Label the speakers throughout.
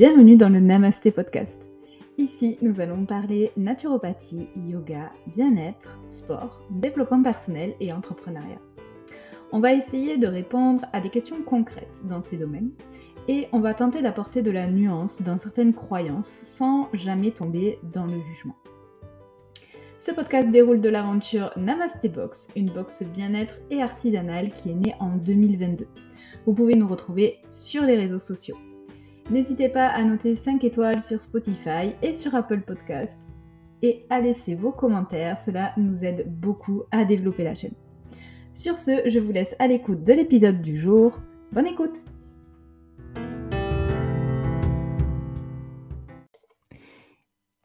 Speaker 1: Bienvenue dans le Namasté Podcast. Ici, nous allons parler naturopathie, yoga, bien-être, sport, développement personnel et entrepreneuriat. On va essayer de répondre à des questions concrètes dans ces domaines et on va tenter d'apporter de la nuance dans certaines croyances sans jamais tomber dans le jugement. Ce podcast déroule de l'aventure Namaste Box, une box bien-être et artisanale qui est née en 2022. Vous pouvez nous retrouver sur les réseaux sociaux. N'hésitez pas à noter 5 étoiles sur Spotify et sur Apple Podcast et à laisser vos commentaires, cela nous aide beaucoup à développer la chaîne. Sur ce, je vous laisse à l'écoute de l'épisode du jour. Bonne écoute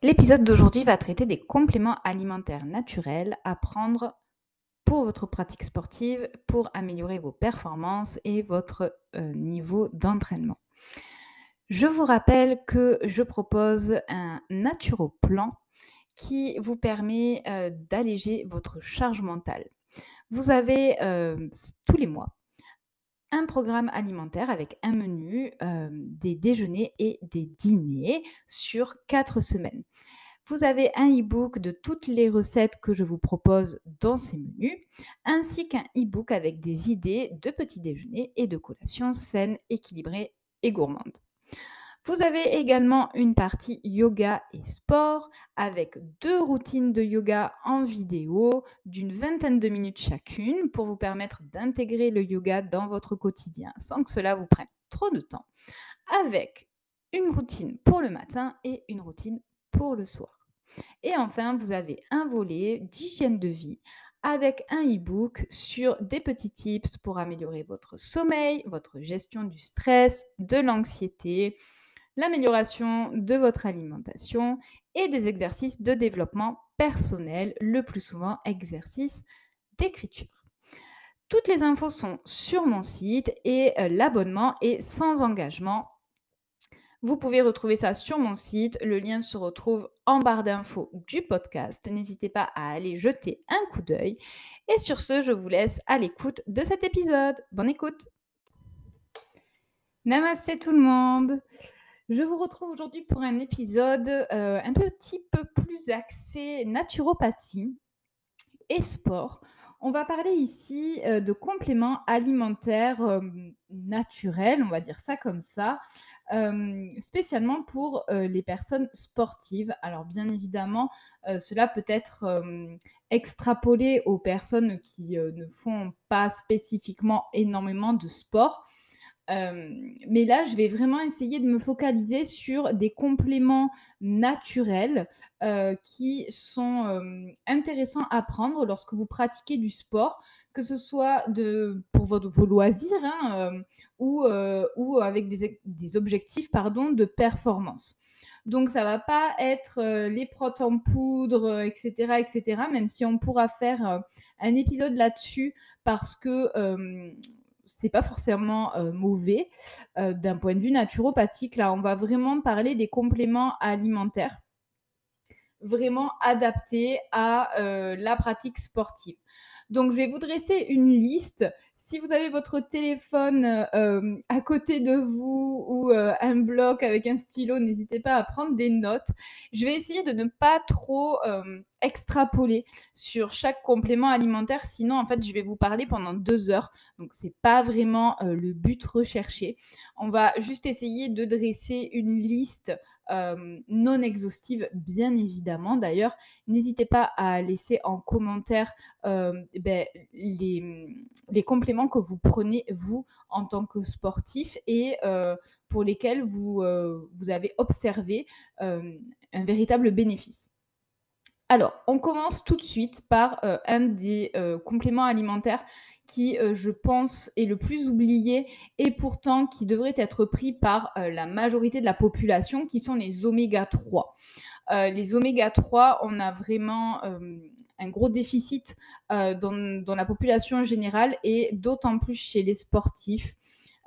Speaker 1: L'épisode d'aujourd'hui va traiter des compléments alimentaires naturels à prendre pour votre pratique sportive, pour améliorer vos performances et votre euh, niveau d'entraînement. Je vous rappelle que je propose un naturoplan qui vous permet euh, d'alléger votre charge mentale. Vous avez euh, tous les mois un programme alimentaire avec un menu, euh, des déjeuners et des dîners sur quatre semaines. Vous avez un e-book de toutes les recettes que je vous propose dans ces menus, ainsi qu'un e-book avec des idées de petits déjeuners et de collations saines, équilibrées et gourmandes. Vous avez également une partie yoga et sport avec deux routines de yoga en vidéo d'une vingtaine de minutes chacune pour vous permettre d'intégrer le yoga dans votre quotidien sans que cela vous prenne trop de temps. Avec une routine pour le matin et une routine pour le soir. Et enfin, vous avez un volet d'hygiène de vie avec un e-book sur des petits tips pour améliorer votre sommeil, votre gestion du stress, de l'anxiété, l'amélioration de votre alimentation et des exercices de développement personnel, le plus souvent exercices d'écriture. Toutes les infos sont sur mon site et euh, l'abonnement est sans engagement. Vous pouvez retrouver ça sur mon site. Le lien se retrouve en barre d'infos du podcast. N'hésitez pas à aller jeter un coup d'œil. Et sur ce, je vous laisse à l'écoute de cet épisode. Bonne écoute. Namaste tout le monde. Je vous retrouve aujourd'hui pour un épisode euh, un petit peu plus axé naturopathie et sport. On va parler ici euh, de compléments alimentaires euh, naturels, on va dire ça comme ça, spécialement pour les personnes sportives. Alors bien évidemment, cela peut être extrapolé aux personnes qui ne font pas spécifiquement énormément de sport mais là, je vais vraiment essayer de me focaliser sur des compléments naturels qui sont intéressants à prendre lorsque vous pratiquez du sport, que ce soit pour vos loisirs hein, ou, avec des, objectifs de performance. Donc ça va pas être les protes en poudre, etc., etc. Même si on pourra faire un épisode là-dessus parce que c'est pas forcément mauvais d'un point de vue naturopathique. Là, on va vraiment parler des compléments alimentaires vraiment adaptés à la pratique sportive. Donc, je vais vous dresser une liste si vous avez votre téléphone euh, à côté de vous ou euh, un bloc avec un stylo, n'hésitez pas à prendre des notes. Je vais essayer de ne pas trop euh, extrapoler sur chaque complément alimentaire, sinon en fait je vais vous parler pendant deux heures. Donc c'est pas vraiment le but recherché. On va juste essayer de dresser une liste non exhaustive, bien évidemment. D'ailleurs, n'hésitez pas à laisser en commentaire ben, les, compléments que vous prenez, vous, en tant que sportif, et pour lesquels vous avez observé un véritable bénéfice. Alors, on commence tout de suite par un des compléments alimentaires qui, euh, je pense, est le plus oublié et pourtant qui devrait être pris par euh, la majorité de la population, qui sont les oméga 3. Euh, les oméga 3, on a vraiment un gros déficit dans, la population générale et d'autant plus chez les sportifs.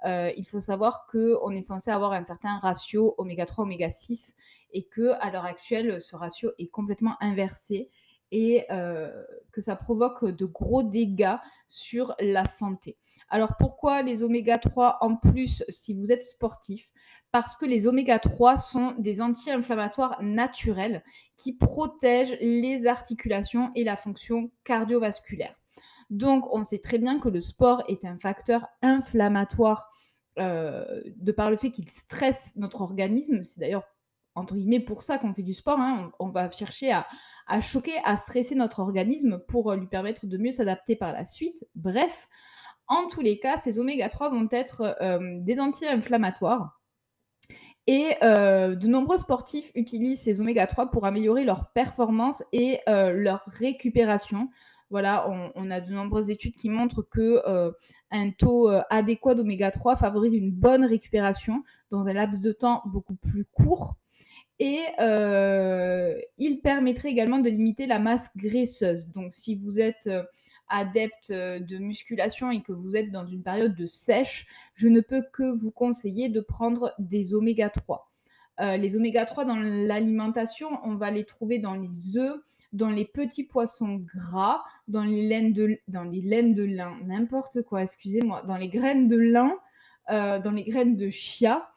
Speaker 1: il faut savoir qu'on est censé avoir un certain ratio oméga 3, oméga 6 et que à l'heure actuelle, ce ratio est complètement inversé et que ça provoque de gros dégâts sur la santé. Alors pourquoi les oméga 3 en plus si vous êtes sportif? Parce que les oméga 3 sont des anti-inflammatoires naturels qui protègent les articulations et la fonction cardiovasculaire. Donc on sait très bien que le sport est un facteur inflammatoire de par le fait qu'il stresse notre organisme. C'est d'ailleurs entre guillemets pour ça qu'on fait du sport. Hein. On, va chercher à, choquer, à stresser notre organisme pour lui permettre de mieux s'adapter par la suite. Bref, en tous les cas, ces oméga 3 vont être des anti-inflammatoires. Et de nombreux sportifs utilisent ces oméga 3 pour améliorer leur performance et leur récupération. Voilà, on, a de nombreuses études qui montrent que un taux adéquat d'oméga 3 favorise une bonne récupération dans un laps de temps beaucoup plus court. Et il permettrait également de limiter la masse graisseuse. Donc, si vous êtes adepte de musculation et que vous êtes dans une période de sèche, je ne peux que vous conseiller de prendre des oméga 3. les oméga 3 dans l'alimentation, on va les trouver dans les œufs, dans les petits poissons gras, dans les laines de, dans les laines de lin, n'importe quoi, excusez-moi, dans les graines de lin, euh, dans les graines de chia,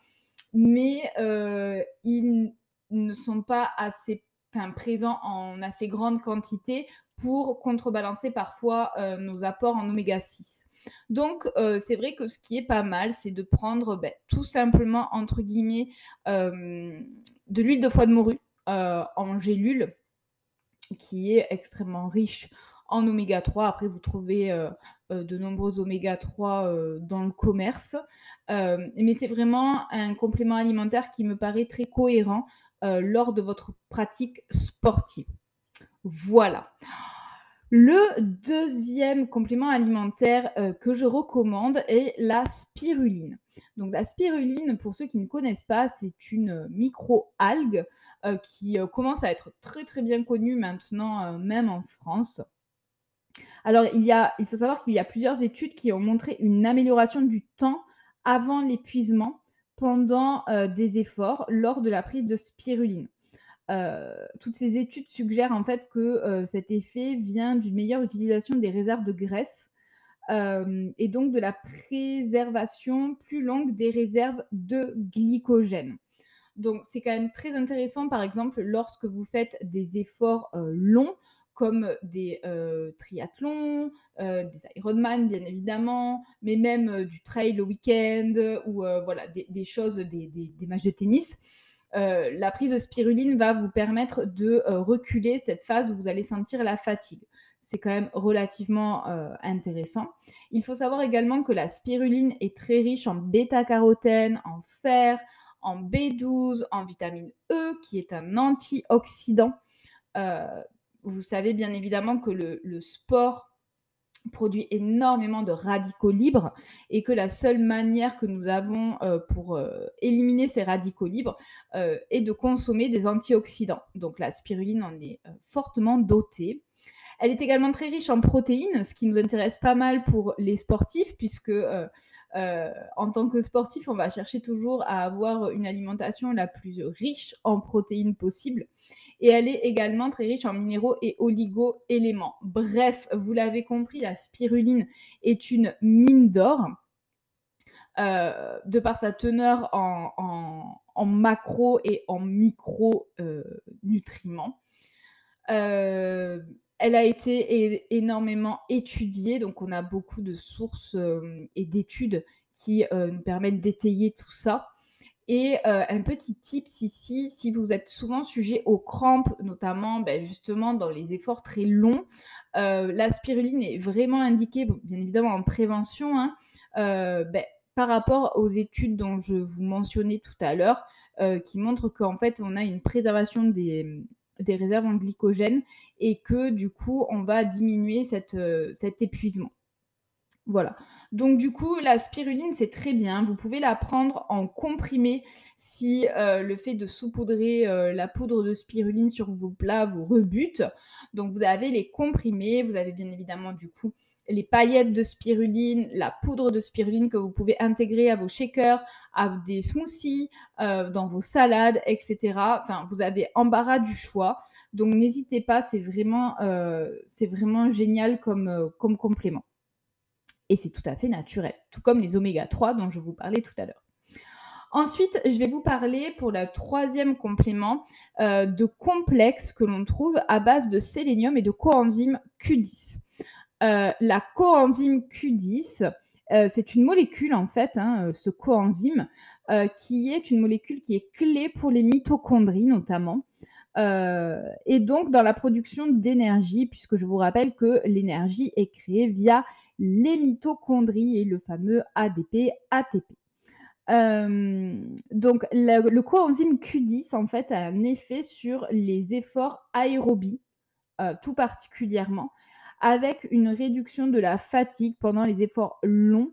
Speaker 1: mais euh, ils ne sont pas assez présents en assez grande quantité pour contrebalancer parfois euh, nos apports en oméga 6. Donc, c'est vrai que ce qui est pas mal, c'est de prendre ben, tout simplement, entre guillemets, de l'huile de foie de morue en gélule qui est extrêmement riche en oméga 3. Après, vous trouvez euh, euh, de nombreux oméga 3 euh, dans le commerce. mais c'est vraiment un complément alimentaire qui me paraît très cohérent lors de votre pratique sportive. Voilà. Le deuxième complément alimentaire que je recommande est la spiruline. Donc la spiruline, pour ceux qui ne connaissent pas, c'est une micro-algue euh, qui euh, commence à être très très bien connu maintenant, euh, même en France. Alors, il, y a, il faut savoir qu'il y a plusieurs études qui ont montré une amélioration du temps avant l'épuisement pendant des efforts lors de la prise de spiruline. toutes ces études suggèrent en fait que cet effet vient d'une meilleure utilisation des réserves de graisse et donc de la préservation plus longue des réserves de glycogène. Donc, c'est quand même très intéressant, par exemple, lorsque vous faites des efforts longs, comme des triathlons, des Ironman, bien évidemment, mais même du trail le week-end ou voilà, des, choses, des, matchs de tennis. la prise de spiruline va vous permettre de reculer cette phase où vous allez sentir la fatigue. C'est quand même relativement intéressant. Il faut savoir également que la spiruline est très riche en bêta-carotène, en fer, en B12, en vitamine E, qui est un antioxydant. Euh, vous savez bien évidemment que le, sport produit énormément de radicaux libres et que la seule manière que nous avons euh, pour euh, éliminer ces radicaux libres est de consommer des antioxydants. Donc la spiruline en est fortement dotée. Elle est également très riche en protéines, ce qui nous intéresse pas mal pour les sportifs, puisque euh, en tant que sportif, on va chercher toujours à avoir une alimentation la plus riche en protéines possible. Et elle est également très riche en minéraux et oligo-éléments. Bref, vous l'avez compris, la spiruline est une mine d'or. Euh, de par sa teneur en, macro et en micro-nutriments. Euh, elle a été énormément étudiée, donc on a beaucoup de sources et d'études qui nous permettent d'étayer tout ça. Et un petit tip ici, si vous êtes souvent sujet aux crampes, notamment ben, justement dans les efforts très longs, la spiruline est vraiment indiquée, bien évidemment en prévention, hein, ben, par rapport aux études dont je vous mentionnais tout à l'heure, qui montrent qu'en fait on a une préservation des, réserves en glycogène et que du coup, on va diminuer euh, cet épuisement. Voilà. Donc du coup, la spiruline, c'est très bien. Vous pouvez la prendre en comprimé si euh, le fait de saupoudrer euh, la poudre de spiruline sur vos plats vous rebute. Donc vous avez les comprimés, vous avez bien évidemment du coup les paillettes de spiruline, la poudre de spiruline que vous pouvez intégrer à vos shakers, à des smoothies, euh, dans vos salades, etc. Enfin, vous avez embarras du choix. Donc n'hésitez pas, c'est vraiment, génial comme complément et c'est tout à fait naturel, tout comme les oméga 3 dont je vous parlais tout à l'heure. Ensuite, je vais vous parler pour le troisième complément euh, de complexes que l'on trouve à base de sélénium et de coenzyme Q10. Euh, la coenzyme Q10, euh, c'est une molécule en fait, hein, ce coenzyme, qui est une molécule qui est clé pour les mitochondries notamment. et donc dans la production d'énergie, puisque je vous rappelle que l'énergie est créée via les mitochondries et le fameux ADP, ATP. Euh, donc, le, coenzyme Q10, en fait, a un effet sur les efforts aérobies, euh, tout particulièrement, avec une réduction de la fatigue pendant les efforts longs,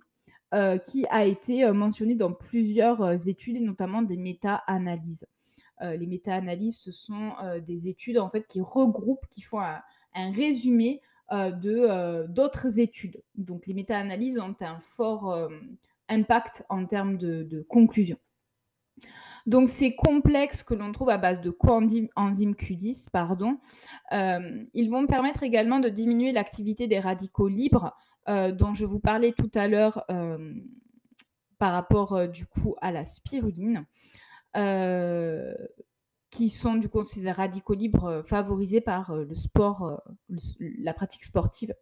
Speaker 1: euh, qui a été mentionné dans plusieurs études, et notamment des méta-analyses. les méta-analyses, ce sont des études, en fait, qui regroupent, qui font un résumé de euh, d'autres études. Donc les méta-analyses ont un fort euh, impact en termes de, conclusion. Donc ces complexes que l'on trouve à base de coenzyme Q10, pardon, ils vont permettre également de diminuer l'activité des radicaux libres dont je vous parlais tout à l'heure par rapport du coup à la spiruline qui sont du coup ces radicaux libres euh, favorisés par euh, le sport, euh, la pratique sportive.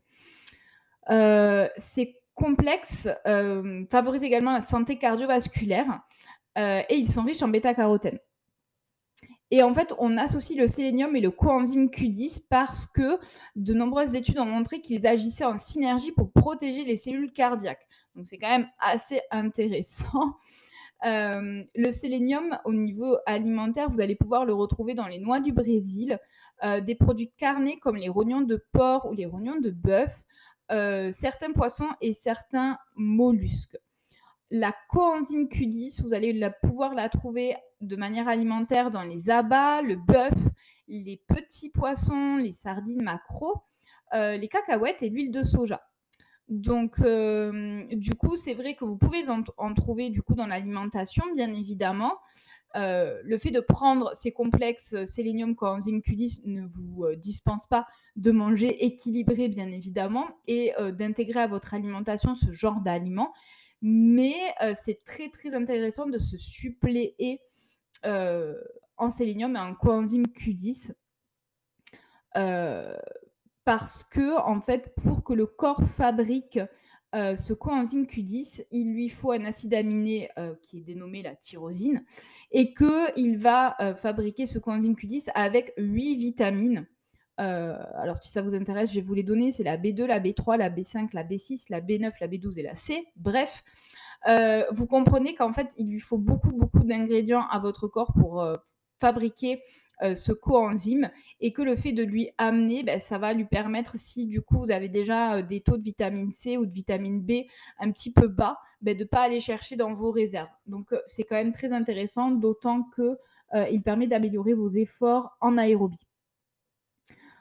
Speaker 1: ces complexes favorisent également la santé cardiovasculaire et ils sont riches en bêta-carotène. Et en fait, on associe le sélénium et le coenzyme Q10 parce que de nombreuses études ont montré qu'ils agissaient en synergie pour protéger les cellules cardiaques. Donc c'est quand même assez intéressant. Euh, le sélénium, au niveau alimentaire, vous allez pouvoir le retrouver dans les noix du Brésil, euh, des produits carnés comme les rognons de porc ou les rognons de bœuf, euh, certains poissons et certains mollusques. La coenzyme Q10, vous allez pouvoir la trouver de manière alimentaire dans les abats, le bœuf, les petits poissons, les sardines macro, les cacahuètes et l'huile de soja. Donc, euh, du coup, c'est vrai que vous pouvez en, trouver du coup dans l'alimentation, bien évidemment. Euh, le fait de prendre ces complexes euh, sélénium coenzyme Q10 ne vous dispense pas de manger équilibré, bien évidemment, et d'intégrer à votre alimentation ce genre d'aliments. Mais c'est très très intéressant de se suppléer en sélénium et en coenzyme Q10 parce que, en fait, pour que le corps fabrique euh, ce coenzyme Q10, il lui faut un acide aminé euh, qui est dénommé la tyrosine et qu'il va euh, fabriquer ce coenzyme Q10 avec 8 vitamines. alors, si ça vous intéresse, je vais vous les donner. C'est la B2, la B3, la B5, la B6, la B9, la B12 et la C. Bref, vous comprenez qu'en fait, il lui faut beaucoup, beaucoup d'ingrédients à votre corps pour fabriquer euh, ce coenzyme et que le fait de lui amener, ben, ça va lui permettre, si du coup vous avez déjà euh, des taux de vitamine C ou de vitamine B un petit peu bas, ben, de ne pas aller chercher dans vos réserves. Donc euh, c'est quand même très intéressant, d'autant que il permet d'améliorer vos efforts en aérobie.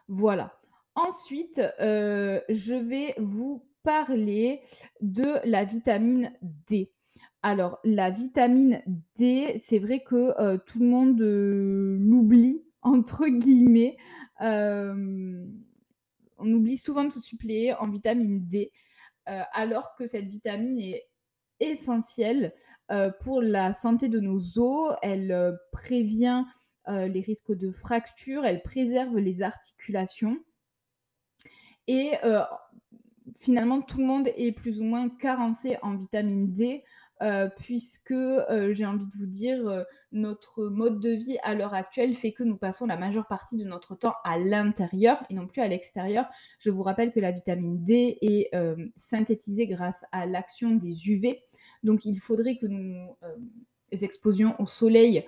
Speaker 1: Voilà. Ensuite, je vais vous parler de la vitamine D. Alors, la vitamine D, c'est vrai que euh, tout le monde euh, l'oublie, entre guillemets. Euh, on oublie souvent de se suppléer en vitamine D, alors que cette vitamine est essentielle pour la santé de nos os. Elle prévient les risques de fractures, elle préserve les articulations. Et finalement, tout le monde est plus ou moins carencé en vitamine D. Euh, puisque euh, j'ai envie de vous dire, euh, notre mode de vie à l'heure actuelle fait que nous passons la majeure partie de notre temps à l'intérieur et non plus à l'extérieur. Je vous rappelle que la vitamine D est synthétisée grâce à l'action des UV. Donc il faudrait que nous exposions au soleil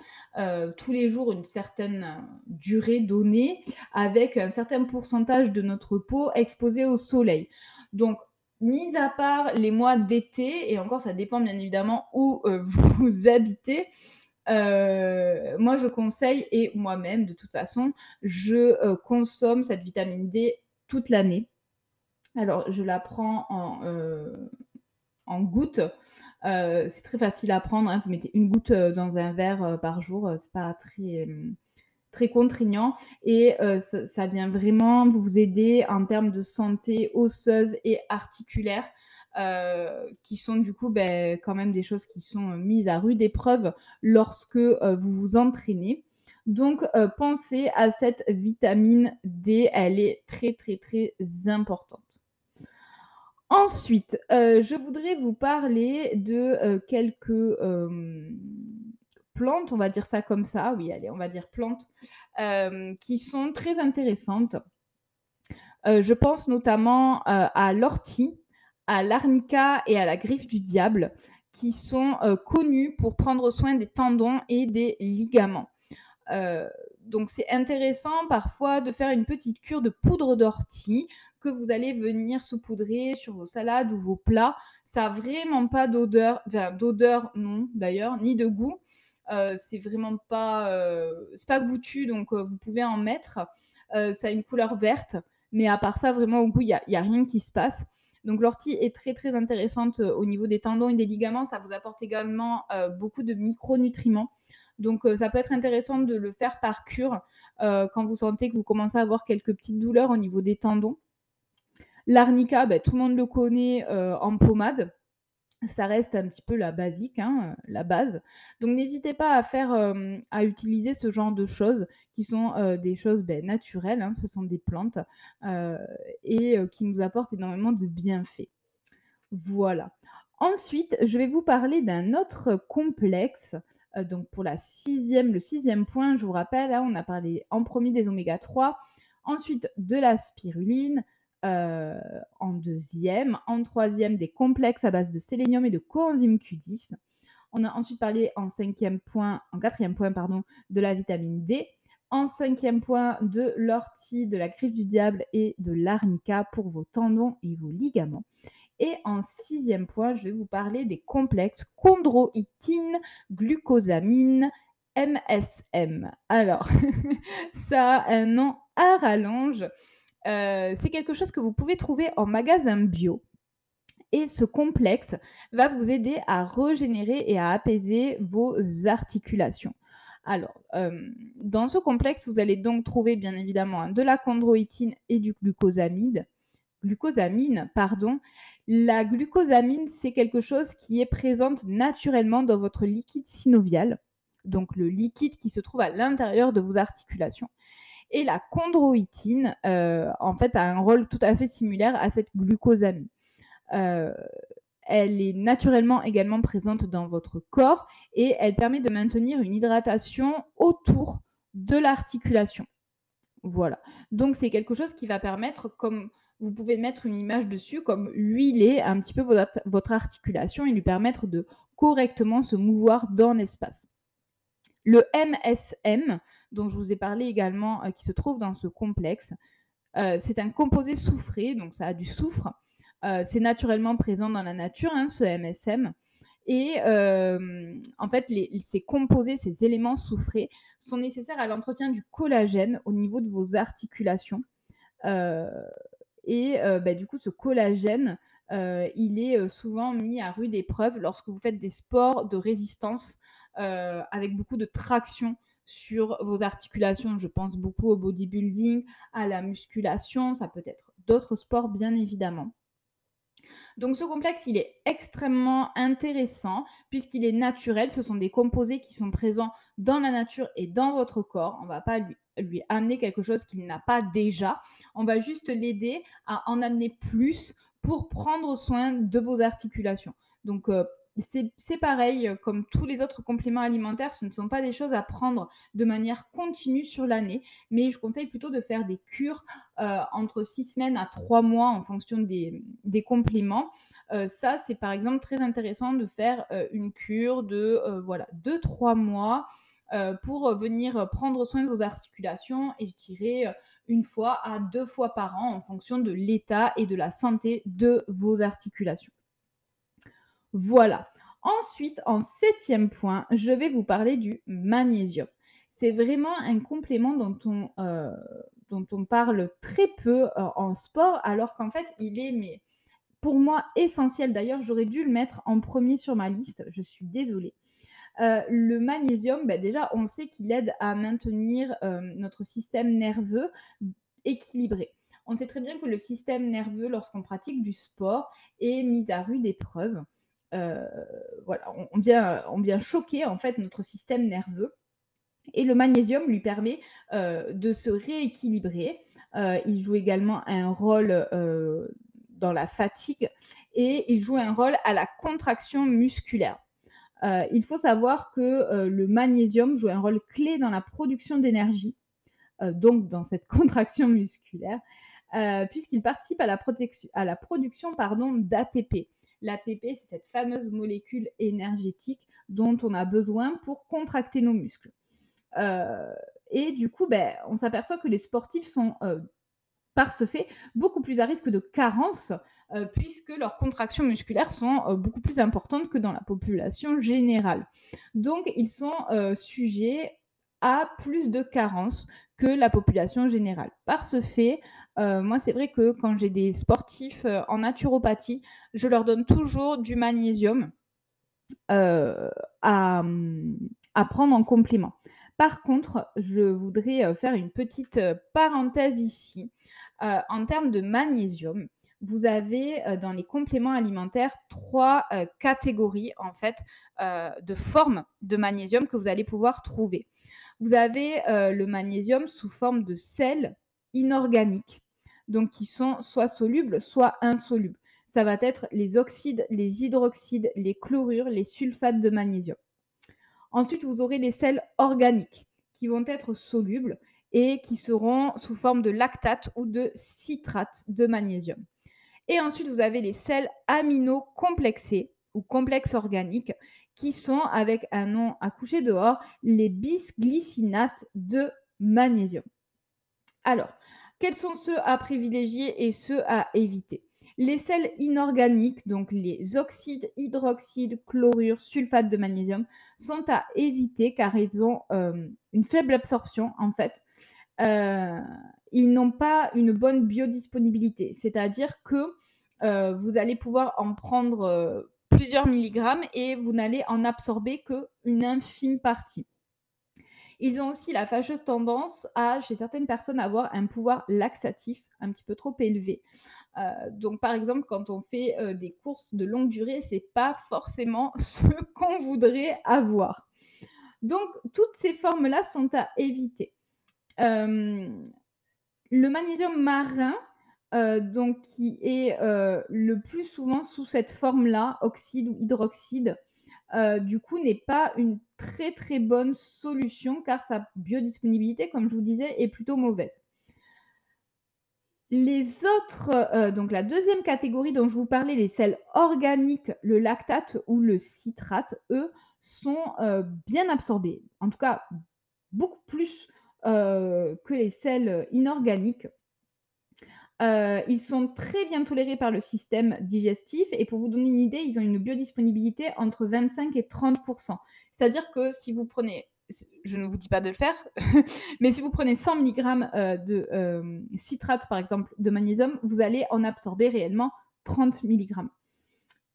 Speaker 1: tous les jours une certaine durée donnée avec un certain pourcentage de notre peau exposée au soleil. Donc mis à part les mois d'été et encore ça dépend bien évidemment où, heu, vous habitez, heu, moi je conseille et moi-même de toute façon, je, heu, consomme cette vitamine D toute l'année. Alors je la prends en, en gouttes, c'est très facile à prendre, hein. Vous mettez une goutte, dans un verre, par jour, c'est pas très, très contraignant et heu, ça vient vraiment vous aider en termes de santé osseuse et articulaire, heu, qui sont du coup, beh, quand même des choses qui sont, mises à rude épreuve lorsque, heu, vous vous entraînez. Donc pensez à cette vitamine D, elle est très, très, très importante. Ensuite, je voudrais vous parler de, quelques, plantes, on va dire ça comme ça, oui, allez, on va dire plantes, hem, qui sont très intéressantes. Heu, je pense notamment, heu, à l'ortie, à l'arnica et à la griffe du diable, qui sont, connues pour prendre soin des tendons et des ligaments. Donc c'est intéressant parfois de faire une petite cure de poudre d'ortie que vous allez venir saupoudrer sur vos salades ou vos plats. Ça a vraiment pas d'odeur, enfin d'odeur non d'ailleurs, ni de goût. Heu, c'est vraiment pas, heu, c'est pas goûtu donc heu, vous pouvez en mettre. Ça a une couleur verte, mais à part ça vraiment au goût, il y a a rien qui se passe. Donc l'ortie est très, très intéressante, au niveau des tendons et des ligaments. Ça vous apporte également, beaucoup de micronutriments. Donc ça peut être intéressant de le faire par cure, quand vous sentez que vous commencez à avoir quelques petites douleurs au niveau des tendons. L'arnica, bah, tout le monde le connaît, en pommade. Ça reste un petit peu la basique, hein, heu, la base. Donc n'hésitez pas à faire, à utiliser ce genre de choses qui sont, heu, des choses, beh, naturelles, hein. Ce sont des plantes, et qui nous apportent énormément de bienfaits. Voilà. Ensuite, je vais vous parler d'un autre complexe, donc pour la 6e le 6e point, je vous rappelle, hein, on a parlé en 1er des oméga 3, ensuite de la spiruline, heu, en 2e, en 3e des complexes à base de sélénium et de coenzyme Q10. On a ensuite parlé en 5e point en 4e point pardon, de la vitamine D, en 5e point de l'ortie, de la griffe du diable et de l'arnica pour vos tendons et vos ligaments et en 6e point, je vais vous parler des complexes chondroïtine, glucosamine, MSM. Alors ça a un nom à rallonge, heu, c'est quelque chose que vous pouvez trouver en magasin bio et ce complexe va vous aider à régénérer et à apaiser vos articulations. Alors, hem, dans ce complexe, vous allez donc trouver bien évidemment, hein, de la chondroïtine et du glucosamide glucosamine, pardon. La glucosamine, c'est quelque chose qui est présente naturellement dans votre liquide synovial, donc le liquide qui se trouve à l'intérieur de vos articulations et la chondroïtine, heu, en fait, a un rôle tout à fait similaire à cette glucosamine. Heu, elle est naturellement également présente dans votre corps et elle permet de maintenir une hydratation autour de l'articulation. Voilà. Donc c'est quelque chose qui va permettre, comme vous pouvez mettre une image dessus, comme huiler un petit peu votre articulation et lui permettre de correctement se mouvoir dans l'espace. Le MSM, dont je vous ai parlé également, heu, qui se trouve dans ce complexe, heu, c'est un composé soufré, donc ça a du soufre. Heu, c'est naturellement présent dans la nature, hein, ce MSM et en fait, ces composés, ces éléments soufrés sont nécessaires à l'entretien du collagène au niveau de vos articulations. Et bah, du coup, ce collagène, il est, souvent mis à rude épreuve lorsque vous faites des sports de résistance, avec beaucoup de traction sur vos articulations. Je pense beaucoup au bodybuilding, à la musculation, ça peut être d'autres sports bien évidemment. Donc ce complexe, il est extrêmement intéressant puisqu'il est naturel. Ce sont des composés qui sont présents dans la nature et dans votre corps. On va pas lui amener quelque chose qu'il n'a pas déjà. On va juste l'aider à en amener plus pour prendre soin de vos articulations. Donc heu, c'est pareil, heu, comme tous les autres compléments alimentaires, ce ne sont pas des choses à prendre de manière continue sur l'année, mais je conseille plutôt de faire des cures, heu, entre 6 semaines à 3 mois en fonction des compléments. Heu, ça, c'est par exemple très intéressant de faire, une cure de, voilà 2-3 mois, pour venir prendre soin de vos articulations et je dirais, une fois à deux fois par an en fonction de l'état et de la santé de vos articulations. Voilà. Ensuite, en septième point, je vais vous parler du magnésium. C'est vraiment un complément dont on, euh, parle très peu euh, en sport, alors qu'en fait, il est, pour moi, essentiel. D'ailleurs, j'aurais dû le mettre en premier sur ma liste. Je suis désolée. Euh, le magnésium, bah, déjà, on sait qu'il aide à maintenir notre système nerveux équilibré. On sait très bien que le système nerveux, lorsqu'on pratique du sport, est mis à rude épreuve. Voilà, on, vient, choquer en fait notre système nerveux. Et le magnésium lui permet de se rééquilibrer. il joue également un rôle dans la fatigue et il joue un rôle à la contraction musculaire. il faut savoir que le magnésium joue un rôle clé dans la production d'énergie, donc dans cette contraction musculaire, puisqu'il participe à la, à la production d'ATP. L'ATP, c'est cette fameuse molécule énergétique dont on a besoin pour contracter nos muscles. Euh, et du coup, ben, on s'aperçoit que les sportifs sont, euh, par ce fait, beaucoup plus à risque de carence, euh, puisque leurs contractions musculaires sont beaucoup plus importantes que dans la population générale. Donc, ils sont sujets à plus de carence que la population générale. Par ce fait, moi, c'est vrai que quand j'ai des sportifs en naturopathie, je leur donne toujours du magnésium à, à, prendre en complément. Par contre, je voudrais euh, faire une petite euh, parenthèse ici. Euh, en termes de magnésium, vous avez dans les compléments alimentaires trois catégories en fait de formes de magnésium que vous allez pouvoir trouver. Vous avez le magnésium sous forme de sels inorganiques, donc qui sont soit solubles, soit insolubles. Ça va être les oxydes, les hydroxydes, les chlorures, les sulfates de magnésium. Ensuite, vous aurez les sels organiques qui vont être solubles et qui seront sous forme de lactate ou de citrate de magnésium. Et ensuite, vous avez les sels aminocomplexés ou complexes organiques qui sont, avec un nom à coucher dehors, les bisglycinates de magnésium. Alors, quels sont ceux à privilégier et ceux à éviter? Les sels inorganiques, donc les oxydes, hydroxydes, chlorures, sulfates de magnésium, sont à éviter car ils ont euh, une faible absorption en fait. Euh, ils n'ont pas une bonne biodisponibilité, c'est-à-dire que euh, vous allez pouvoir en prendre plusieurs milligrammes et vous n'allez en absorber qu'une infime partie. Ils ont aussi la fâcheuse tendance à, chez certaines personnes, avoir un pouvoir laxatif un petit peu trop élevé. Euh, donc, par exemple, quand on fait euh, des courses de longue durée, c'est pas forcément ce qu'on voudrait avoir. Donc, toutes ces formes-là sont à éviter. Euh, le magnésium marin, donc qui est le plus souvent sous cette forme-là, oxyde ou hydroxyde, du coup, n'est pas une très très bonne solution car sa biodisponibilité, comme je vous disais, est plutôt mauvaise. Les autres, euh, donc la deuxième catégorie dont je vous parlais, les sels organiques, le lactate ou le citrate, eux, sont euh, bien absorbés. En tout cas, beaucoup plus euh, que les sels inorganiques. Ils sont très bien tolérés par le système digestif et pour vous donner une idée, ils ont une biodisponibilité entre 25 et 30% C'est-à-dire que si vous prenez je ne vous dis pas de le faire, mais si vous prenez 100 mg euh, de euh, citrate, par exemple, de magnésium, vous allez en absorber réellement 30 mg.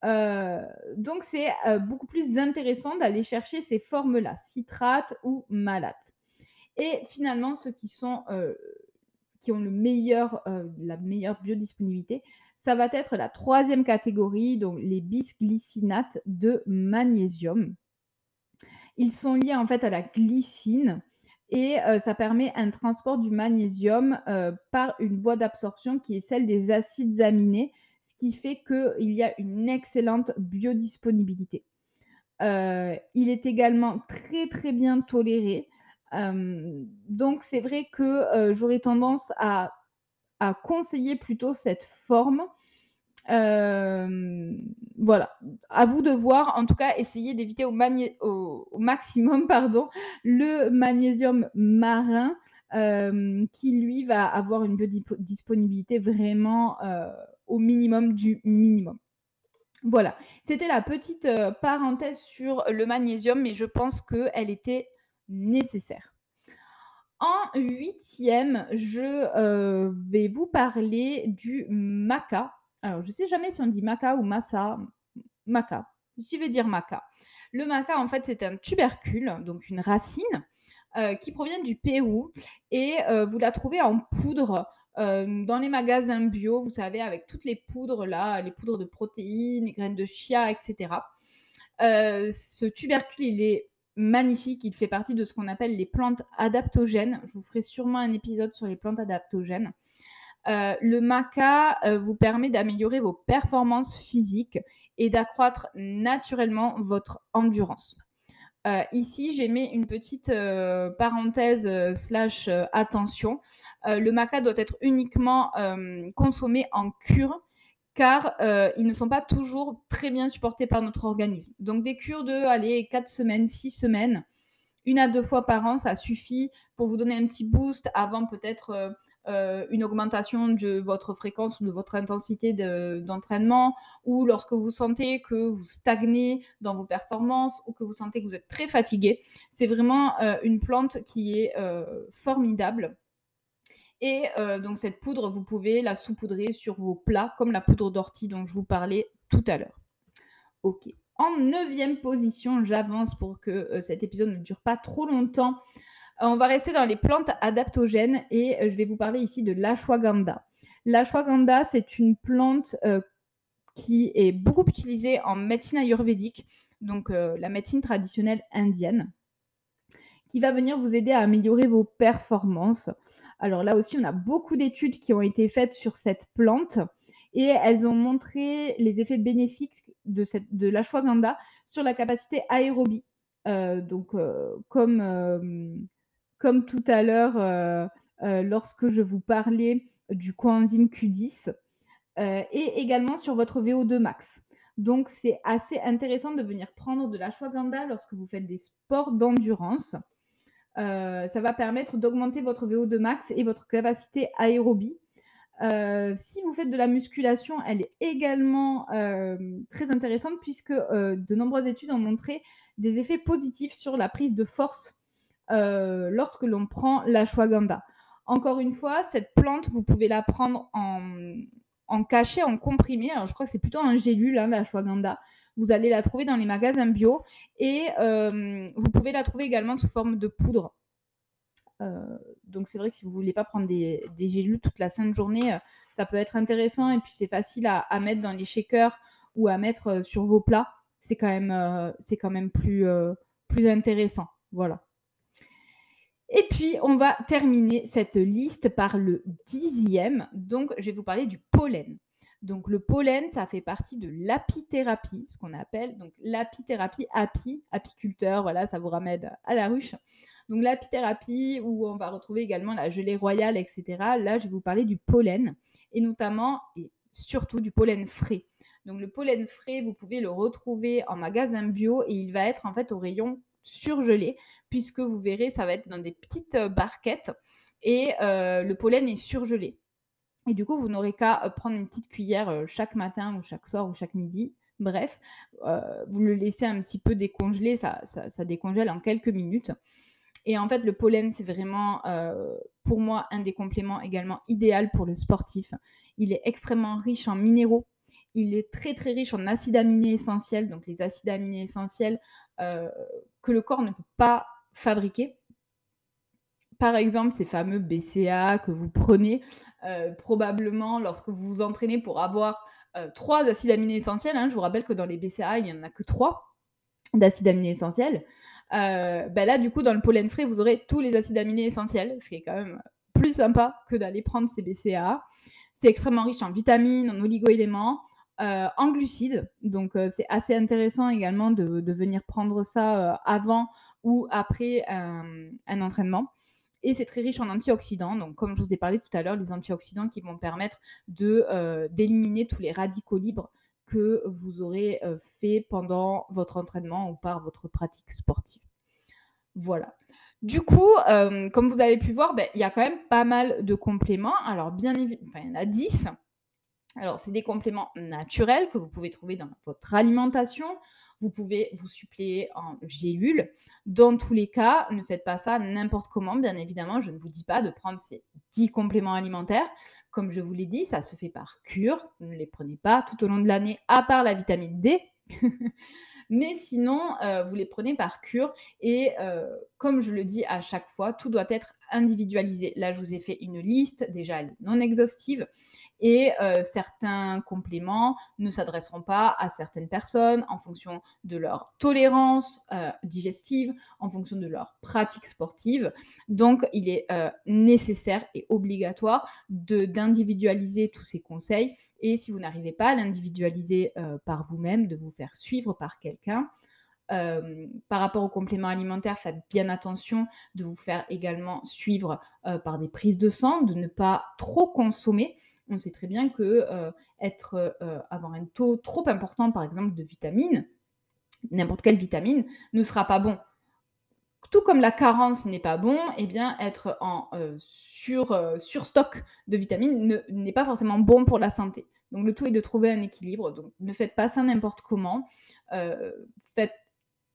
Speaker 1: Euh, donc, c'est beaucoup plus intéressant d'aller chercher ces formes-là, citrate ou malate. Et finalement, ceux qui, sont, qui ont le meilleur, la meilleure biodisponibilité, ça va être la troisième catégorie, donc les bisglycinates de magnésium. Ils sont liés en fait à la glycine et euh, ça permet un transport du magnésium euh, par une voie d'absorption qui est celle des acides aminés, ce qui fait qu'il y a une excellente biodisponibilité. Euh, il est également très très bien toléré. Donc c'est vrai que j'aurais tendance à, conseiller plutôt cette forme voilà, à vous de voir. En tout cas, essayez d'éviter au, maximum pardon, le magnésium marin qui lui va avoir une biodisponibilité vraiment au minimum du minimum. Voilà, c'était la petite parenthèse sur le magnésium, mais je pense qu'elle était nécessaire. En huitième, je vais vous parler du maca. Alors, je ne sais jamais si on dit maca ou massa. Maca. Je vais dire maca. Le maca, en fait, c'est un tubercule, donc une racine, qui provient du Pérou. Et vous la trouvez en poudre dans les magasins bio, vous savez, avec toutes les poudres là, les poudres de protéines, les graines de chia, etc. ce tubercule, il est magnifique. Il fait partie de ce qu'on appelle les plantes adaptogènes. Je vous ferai sûrement un épisode sur les plantes adaptogènes. le maca vous permet d'améliorer vos performances physiques et d'accroître naturellement votre endurance. Euh, ici, j'ai mis une petite euh, parenthèse euh, slash attention. le maca doit être uniquement consommé en cure car ils ne sont pas toujours très bien supportés par notre organisme. Donc des cures de allez, 4 semaines, 6 semaines, une à deux fois par an, ça suffit pour vous donner un petit boost avant peut-être euh, une augmentation de votre fréquence ou de votre intensité d'entraînement, ou lorsque vous sentez que vous stagnez dans vos performances ou que vous sentez que vous êtes très fatigué. C'est vraiment euh, une plante qui est euh, formidable. Et donc cette poudre, vous pouvez la saupoudrer sur vos plats, comme la poudre d'ortie dont je vous parlais tout à l'heure. Ok. En neuvième position, j'avance pour que cet épisode ne dure pas trop longtemps. Euh, on va rester dans les plantes adaptogènes et euh, je vais vous parler ici de l'ashwagandha. L'ashwagandha, c'est une plante euh, qui est beaucoup utilisée en médecine ayurvédique, donc la médecine traditionnelle indienne, qui va venir vous aider à améliorer vos performances. Alors là aussi, on a beaucoup d'études qui ont été faites sur cette plante et elles ont montré les effets bénéfiques de, cette, de sur la capacité aérobie. donc, comme comme tout à l'heure, euh, euh, lorsque je vous parlais du coenzyme Q10, euh, et également sur votre VO2 max. Donc, c'est assez intéressant de venir prendre de l'ashwagandha lorsque vous faites des sports d'endurance. Ça va permettre d'augmenter votre VO2 max et votre capacité aérobie. si vous faites de la musculation, elle est également très intéressante puisque de nombreuses études ont montré des effets positifs sur la prise de force euh, lorsque l'on prend l'ashwagandha. Encore une fois, cette plante, vous pouvez la prendre en, en cachet, en comprimé. Alors, je crois que c'est plutôt un gélule, hein, l'ashwagandha. Vous allez la trouver dans les magasins bio et euh, vous pouvez la trouver également sous forme de poudre. Euh, donc, c'est vrai que si vous ne voulez pas prendre des, gélules toute la sainte journée, ça peut être intéressant et puis c'est facile à, mettre dans les shakers ou à mettre sur vos plats. C'est quand même, c'est quand même plus, plus intéressant. Voilà. Et puis, on va terminer cette liste par le dixième. Donc, je vais vous parler du pollen. Donc, le pollen, ça fait partie de l'apithérapie, ce qu'on appelle donc l'apithérapie api, apiculteur. Voilà, ça vous ramène à la ruche. Donc, l'apithérapie, où on va retrouver également la gelée royale, etc. Là, je vais vous parler du pollen, et notamment et surtout du pollen frais. Donc, le pollen frais, vous pouvez le retrouver en magasin bio et il va être en fait au rayon surgelé, puisque vous verrez, ça va être dans des petites euh, barquettes et euh, le pollen est surgelé. Et du coup, vous n'aurez qu'à euh, prendre une petite cuillère chaque matin ou chaque soir ou chaque midi. Bref, vous le laissez un petit peu décongeler, ça, décongèle en quelques minutes. Et en fait, le pollen, c'est vraiment, pour moi, un des compléments également idéal pour le sportif. Il est extrêmement riche en minéraux. Il est très, très riche en acides aminés essentiels. Donc, les acides aminés essentiels, euh, que le corps ne peut pas fabriquer. Par exemple, ces fameux BCA que vous prenez euh, probablement lorsque vous vous entraînez pour avoir euh, trois acides aminés essentiels. Hein. Je vous rappelle que dans les BCA, il n'y en a que trois d'acides aminés essentiels. ben là, du coup, dans le pollen frais, vous aurez tous les acides aminés essentiels, ce qui est quand même plus sympa que d'aller prendre ces BCA. C'est extrêmement riche en vitamines, en oligo-éléments, euh, en glucides. Donc, euh, c'est assez intéressant également de, venir prendre ça euh, avant ou après un entraînement. Et c'est très riche en antioxydants. Donc, comme je vous ai parlé tout à l'heure, les antioxydants qui vont permettre de d'éliminer tous les radicaux libres que vous aurez fait pendant votre entraînement ou par votre pratique sportive. Voilà. Du coup, euh, comme vous avez pu voir, ben, il y a quand même pas mal de compléments. Alors, bien évidemment, enfin, il y en a 10. Alors, c'est des compléments naturels que vous pouvez trouver dans votre alimentation. Vous pouvez vous suppléer en gélules. Dans tous les cas, ne faites pas ça n'importe comment. Bien évidemment, je ne vous dis pas de prendre ces 10 compléments alimentaires. Comme je vous l'ai dit, ça se fait par cure. ne les prenez pas tout au long de l'année, à part la vitamine D. Mais sinon, euh, vous les prenez par cure. Et euh, comme je le dis à chaque fois, tout doit être individualisé. Là, je vous ai fait une liste, déjà non exhaustive, et euh, certains compléments ne s'adresseront pas à certaines personnes en fonction de leur tolérance euh, digestive, en fonction de leur pratique sportive. Donc, il est euh, nécessaire et obligatoire d'individualiser tous ces conseils. Et si vous n'arrivez pas à l'individualiser par vous-même, de vous faire suivre par quelqu'un, par rapport aux compléments alimentaires, faites bien attention de vous faire également suivre par des prises de sang, de ne pas trop consommer. On sait très bien que être, avoir un taux trop important, par exemple, de vitamines, n'importe quelle vitamine, ne sera pas bon. Tout comme la carence n'est pas bon, eh bien être en sur, surstock de vitamines n'est pas forcément bon pour la santé. Donc le tout est de trouver un équilibre. Donc ne faites pas ça n'importe comment. faites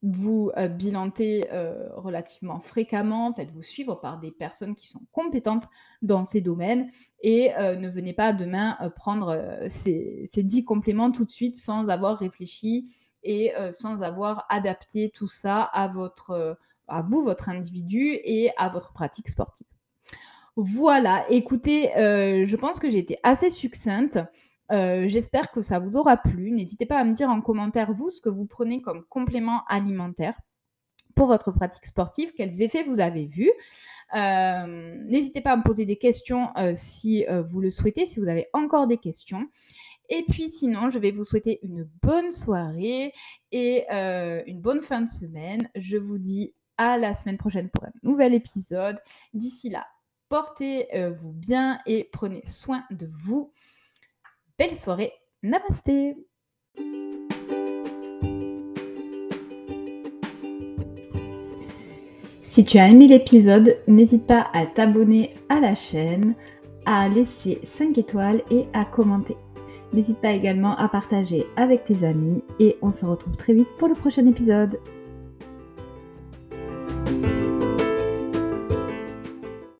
Speaker 1: vous euh, bilantez euh, relativement fréquemment, faites-vous suivre par des personnes qui sont compétentes dans ces domaines et euh, ne venez pas demain prendre ces, ces 10 compléments tout de suite sans avoir réfléchi et sans avoir adapté tout ça à, votre, à vous, votre individu et à votre pratique sportive. Voilà, écoutez, je pense que j'ai été assez succincte. Euh, j'espère que ça vous aura plu. N'hésitez pas à me dire en commentaire, vous, ce que vous prenez comme complément alimentaire pour votre pratique sportive, quels effets vous avez vus? Euh, n'hésitez pas à me poser des questions euh, si vous le souhaitez, si vous avez encore des questions. Et puis sinon, je vais vous souhaiter une bonne soirée et une bonne fin de semaine. Je vous dis à la semaine prochaine pour un nouvel épisode. D'ici là, portez-vous bien et prenez soin de vous. Belle soirée, namasté Si tu as aimé l'épisode, n'hésite pas à t'abonner à la chaîne, à laisser 5 étoiles et à commenter. N'hésite pas également à partager avec tes amis et on se retrouve très vite pour le prochain épisode.